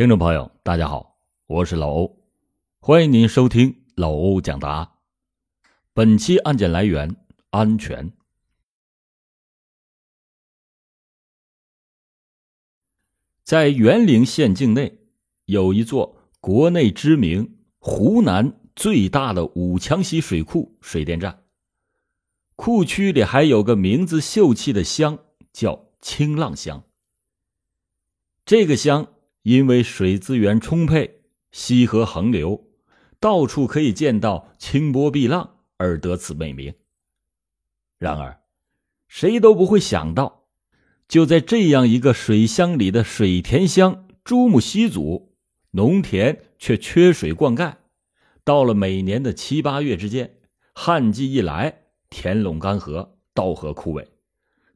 听众朋友，大家好，我是老欧，欢迎您收听老欧讲答案。本期案件来源：安全。在沅陵县境内，有一座国内知名、湖南最大的武强溪水库水电站。库区里还有个名字秀气的乡，叫清浪乡。这个乡因为水资源充沛，溪河横流，到处可以见到清波碧浪，而得此美名。然而，谁都不会想到，就在这样一个水乡里的水田乡朱木溪组，农田却缺水灌溉。到了每年的七八月之间，旱季一来，田垄干涸，稻禾枯萎，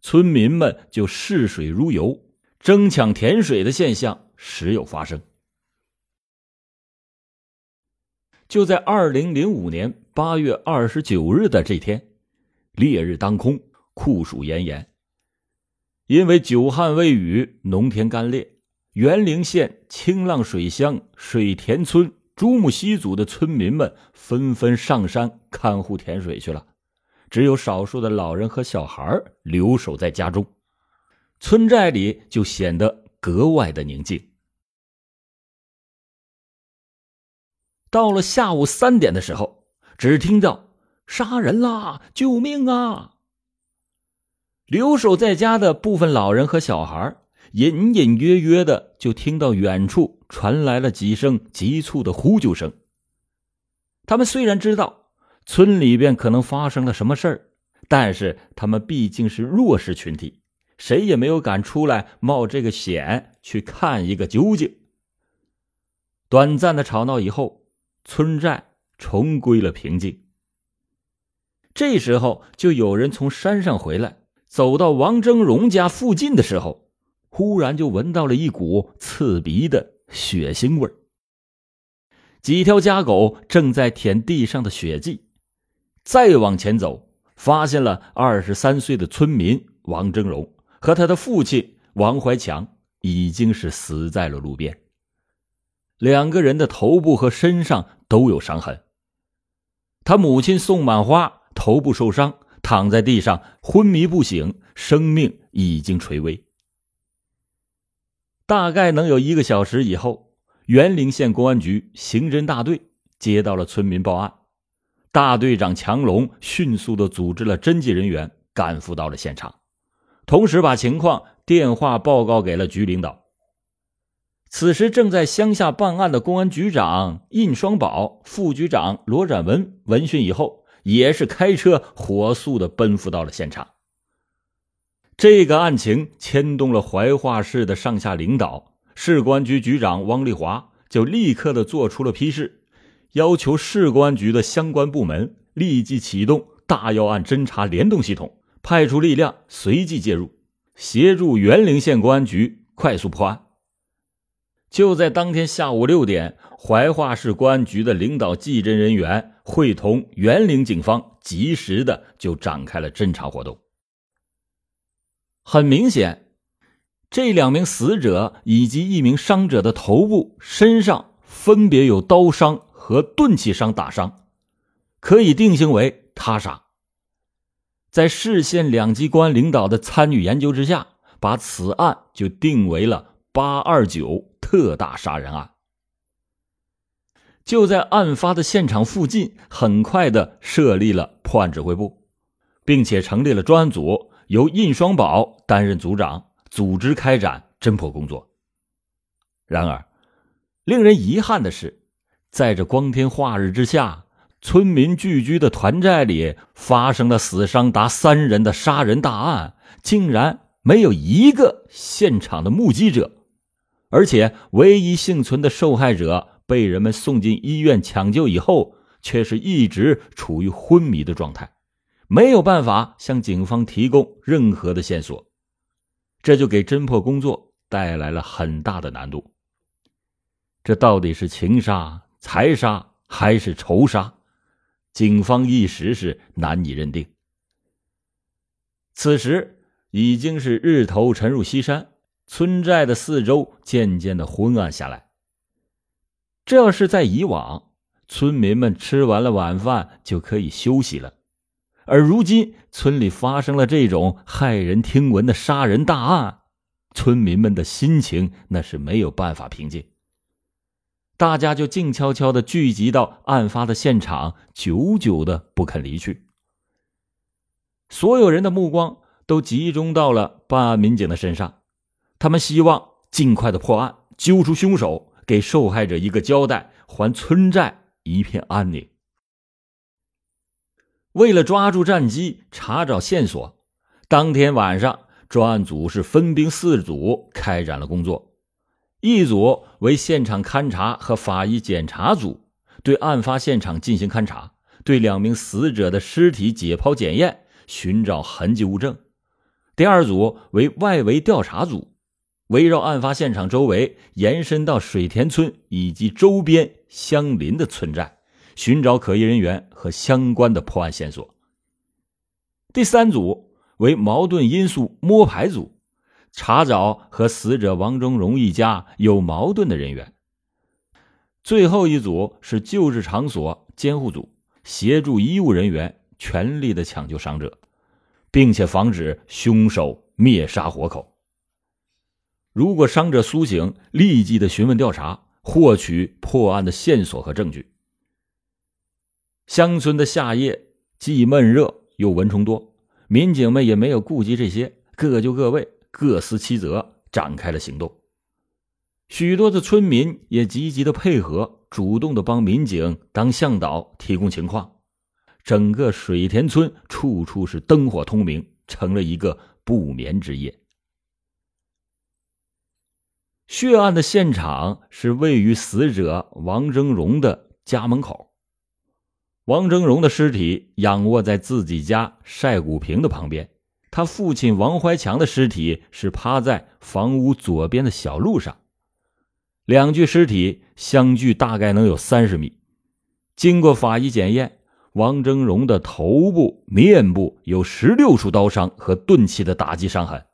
村民们就视水如油。争抢田水的现象时有发生。就在二零零五年八月二十九日的这天，烈日当空，酷暑炎炎。因为久旱未雨，农田干裂，沅陵县清浪水乡水田村朱木溪组的村民们纷纷上山看护田水去了，只有少数的老人和小孩留守在家中。村寨里就显得格外的宁静。到了下午三点的时候，只听到“杀人啦！救命啊！”留守在家的部分老人和小孩，隐隐约约的就听到远处传来了几声急促的呼救声。他们虽然知道村里边可能发生了什么事儿，但是他们毕竟是弱势群体。谁也没有敢出来冒这个险去看一个究竟。短暂的吵闹以后，村寨重归了平静。这时候，就有人从山上回来，走到王峥嵘家附近的时候，忽然就闻到了一股刺鼻的血腥味儿几条家狗正在舔地上的血迹。再往前走，发现了二十三岁的村民王峥嵘。和他的父亲王怀强已经是死在了路边。两个人的头部和身上都有伤痕。他母亲宋满花头部受伤，躺在地上昏迷不醒，生命已经垂危。大概能有一个小时以后，沅陵县公安局刑侦大队接到了村民报案，大队长强龙迅速的组织了侦缉人员赶赴到了现场。同时，把情况电话报告给了局领导。此时，正在乡下办案的公安局长印双宝、副局长罗展文闻讯以后，也是开车火速的奔赴到了现场。这个案情牵动了怀化市的上下领导，市公安局局长汪丽华就立刻的做出了批示，要求市公安局的相关部门立即启动大要案侦查联动系统。派出力量随即介入，协助沅陵县公安局快速破案。就在当天下午六点，怀化市公安局的领导技侦人员会同沅陵警方，及时的就展开了侦查活动。很明显，这两名死者以及一名伤者的头部、身上分别有刀伤和钝器伤打伤，可以定性为他杀。在市县两机关领导的参与研究之下，把此案就定为了“八二九”特大杀人案。就在案发的现场附近，很快的设立了破案指挥部，并且成立了专案组，由印双宝担任组长，组织开展侦破工作。然而，令人遗憾的是，在这光天化日之下。村民聚居的团寨里发生了死伤达三人的杀人大案，竟然没有一个现场的目击者，而且唯一幸存的受害者被人们送进医院抢救以后，却是一直处于昏迷的状态，没有办法向警方提供任何的线索，这就给侦破工作带来了很大的难度。这到底是情杀、财杀还是仇杀？警方一时是难以认定。此时已经是日头沉入西山，村寨的四周渐渐的昏暗下来。这要是在以往，村民们吃完了晚饭就可以休息了，而如今村里发生了这种骇人听闻的杀人大案，村民们的心情那是没有办法平静。大家就静悄悄的聚集到案发的现场，久久的不肯离去。所有人的目光都集中到了办案民警的身上，他们希望尽快的破案，揪出凶手，给受害者一个交代，还村寨一片安宁。为了抓住战机，查找线索，当天晚上，专案组是分兵四组开展了工作。一组为现场勘查和法医检查组，对案发现场进行勘查，对两名死者的尸体解剖检验，寻找痕迹物证。第二组为外围调查组，围绕案发现场周围延伸到水田村以及周边相邻的村寨，寻找可疑人员和相关的破案线索。第三组为矛盾因素摸排组。查找和死者王忠荣一家有矛盾的人员。最后一组是救治场所监护组，协助医务人员全力的抢救伤者，并且防止凶手灭杀活口。如果伤者苏醒，立即的询问调查，获取破案的线索和证据。乡村的夏夜既闷热又蚊虫多，民警们也没有顾及这些，各就各位。各司其责，展开了行动。许多的村民也积极的配合，主动的帮民警当向导，提供情况。整个水田村处处是灯火通明，成了一个不眠之夜。血案的现场是位于死者王峥嵘的家门口。王峥嵘的尸体仰卧在自己家晒谷坪的旁边。他父亲王怀强的尸体是趴在房屋左边的小路上，两具尸体相距大概能有三十米。经过法医检验，王峥嵘的头部、面部有十六处刀伤和钝器的打击伤痕，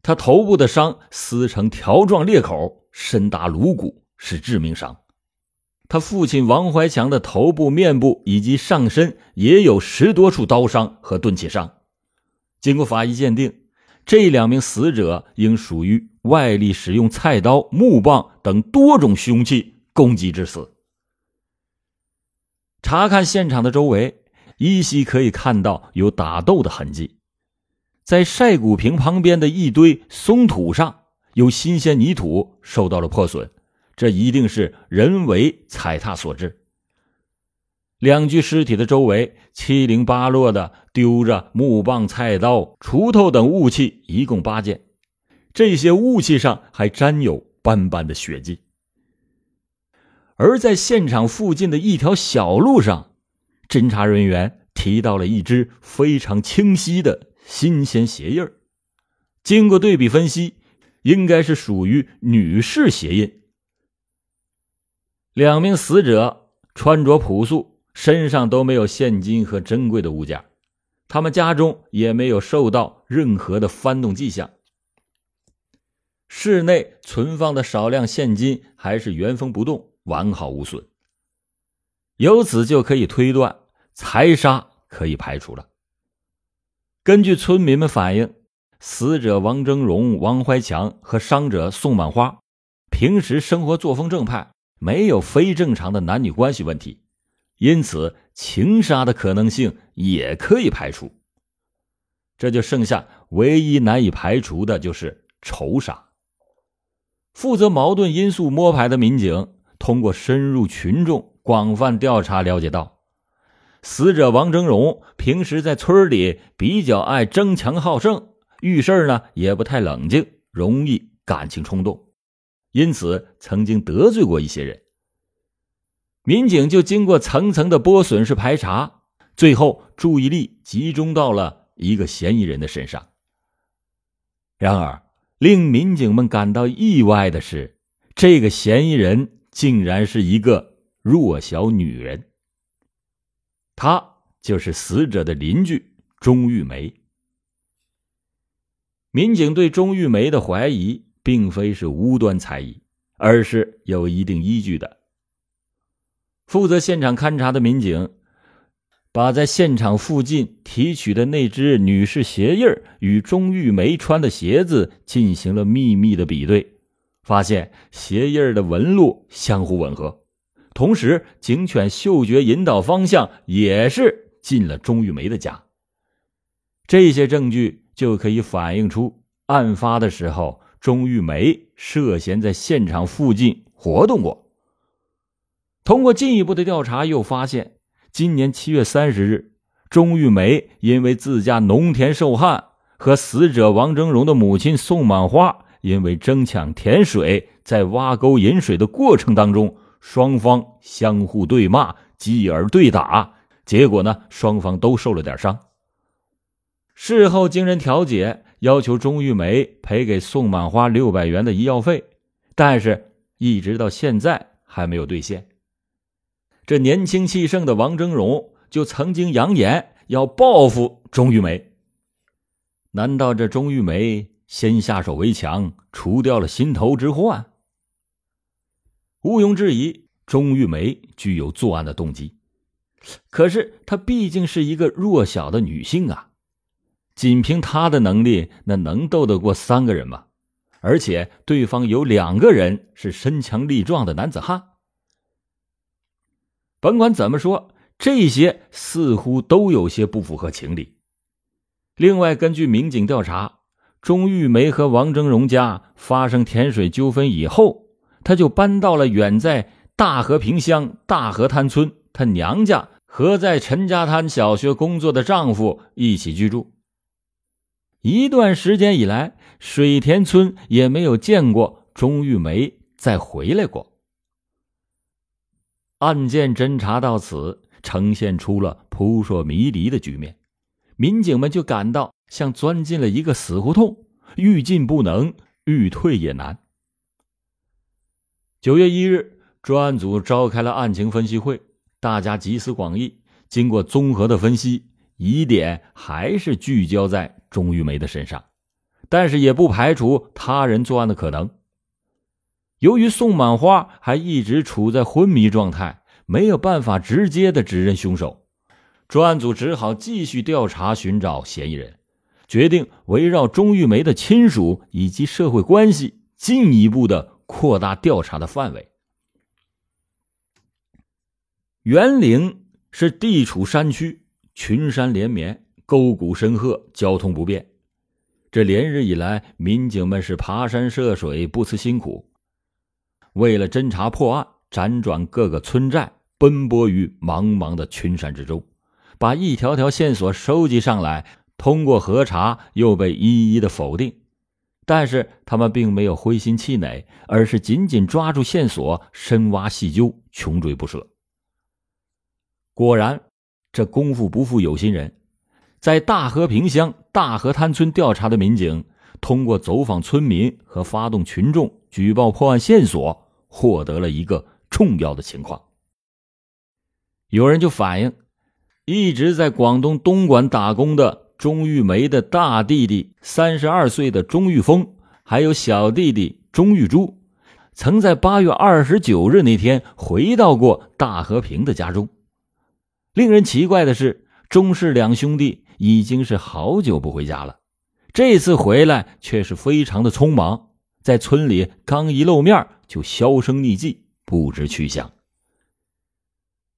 他头部的伤撕成条状裂口，深达颅骨，是致命伤。他父亲王怀强的头部、面部以及上身也有十多处刀伤和钝器伤。经过法医鉴定，这两名死者应属于外力使用菜刀、木棒等多种凶器攻击致死。查看现场的周围，依稀可以看到有打斗的痕迹。在晒谷坪旁边的一堆松土上有新鲜泥土受到了破损，这一定是人为踩踏所致。两具尸体的周围七零八落的丢着木棒、菜刀、锄头等物器，一共八件。这些物器上还沾有斑斑的血迹。而在现场附近的一条小路上，侦查人员提到了一只非常清晰的新鲜鞋印经过对比分析，应该是属于女士鞋印。两名死者穿着朴素。身上都没有现金和珍贵的物件，他们家中也没有受到任何的翻动迹象。室内存放的少量现金还是原封不动，完好无损。由此就可以推断，财杀可以排除了。根据村民们反映，死者王峥嵘、王怀强和伤者宋满花平时生活作风正派，没有非正常的男女关系问题。因此，情杀的可能性也可以排除。这就剩下唯一难以排除的就是仇杀。负责矛盾因素摸排的民警通过深入群众、广泛调查了解到，死者王峥嵘平时在村里比较爱争强好胜，遇事呢也不太冷静，容易感情冲动，因此曾经得罪过一些人。民警就经过层层的剥损式排查，最后注意力集中到了一个嫌疑人的身上。然而，令民警们感到意外的是，这个嫌疑人竟然是一个弱小女人。她就是死者的邻居钟玉梅。民警对钟玉梅的怀疑，并非是无端猜疑，而是有一定依据的。负责现场勘查的民警，把在现场附近提取的那只女士鞋印与钟玉梅穿的鞋子进行了秘密的比对，发现鞋印的纹路相互吻合，同时警犬嗅觉引导方向也是进了钟玉梅的家。这些证据就可以反映出案发的时候，钟玉梅涉嫌在现场附近活动过。通过进一步的调查，又发现今年七月三十日，钟玉梅因为自家农田受旱，和死者王峥嵘的母亲宋满花因为争抢田水，在挖沟引水的过程当中，双方相互对骂，继而对打，结果呢，双方都受了点伤。事后经人调解，要求钟玉梅赔给宋满花六百元的医药费，但是一直到现在还没有兑现。这年轻气盛的王峥嵘就曾经扬言要报复钟玉梅。难道这钟玉梅先下手为强，除掉了心头之患？毋庸置疑，钟玉梅具有作案的动机。可是她毕竟是一个弱小的女性啊，仅凭她的能力，那能斗得过三个人吗？而且对方有两个人是身强力壮的男子汉。甭管怎么说，这些似乎都有些不符合情理。另外，根据民警调查，钟玉梅和王峥嵘家发生田水纠纷以后，她就搬到了远在大和平乡大河滩村她娘家和在陈家滩小学工作的丈夫一起居住。一段时间以来，水田村也没有见过钟玉梅再回来过。案件侦查到此，呈现出了扑朔迷离的局面，民警们就感到像钻进了一个死胡同，欲进不能，欲退也难。九月一日，专案组召开了案情分析会，大家集思广益，经过综合的分析，疑点还是聚焦在钟玉梅的身上，但是也不排除他人作案的可能。由于宋满花还一直处在昏迷状态，没有办法直接的指认凶手，专案组只好继续调查，寻找嫌疑人，决定围绕钟玉梅的亲属以及社会关系，进一步的扩大调查的范围。沅陵是地处山区，群山连绵，沟谷深壑，交通不便。这连日以来，民警们是爬山涉水，不辞辛苦。为了侦查破案，辗转各个村寨，奔波于茫茫的群山之中，把一条条线索收集上来，通过核查又被一一的否定。但是他们并没有灰心气馁，而是紧紧抓住线索，深挖细究，穷追不舍。果然，这功夫不负有心人，在大和坪乡大河滩村调查的民警，通过走访村民和发动群众举报破案线索。获得了一个重要的情况，有人就反映，一直在广东东莞打工的钟玉梅的大弟弟三十二岁的钟玉峰，还有小弟弟钟玉珠，曾在八月二十九日那天回到过大和平的家中。令人奇怪的是，钟氏两兄弟已经是好久不回家了，这次回来却是非常的匆忙，在村里刚一露面。就销声匿迹，不知去向。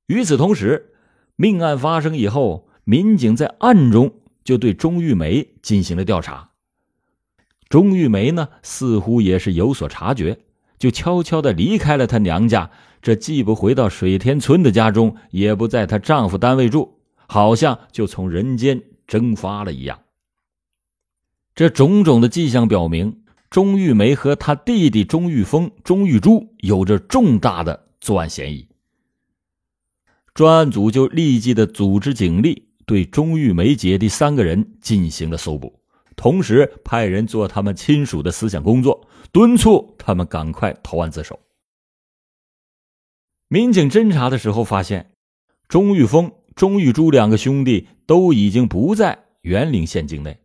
与此同时，命案发生以后，民警在暗中就对钟玉梅进行了调查。钟玉梅呢，似乎也是有所察觉，就悄悄的离开了她娘家，这既不回到水田村的家中，也不在她丈夫单位住，好像就从人间蒸发了一样。这种种的迹象表明。钟玉梅和他弟弟钟玉峰、钟玉珠有着重大的作案嫌疑，专案组就立即的组织警力对钟玉梅姐弟三个人进行了搜捕，同时派人做他们亲属的思想工作，敦促他们赶快投案自首。民警侦查的时候发现，钟玉峰、钟玉珠两个兄弟都已经不在沅陵县境内。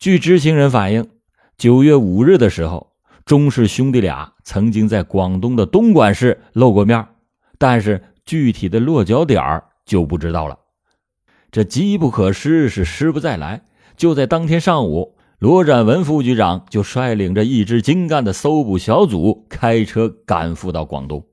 据知情人反映。九月五日的时候，钟氏兄弟俩曾经在广东的东莞市露过面，但是具体的落脚点就不知道了。这机不可失，是失不再来。就在当天上午，罗展文副局长就率领着一支精干的搜捕小组开车赶赴到广东。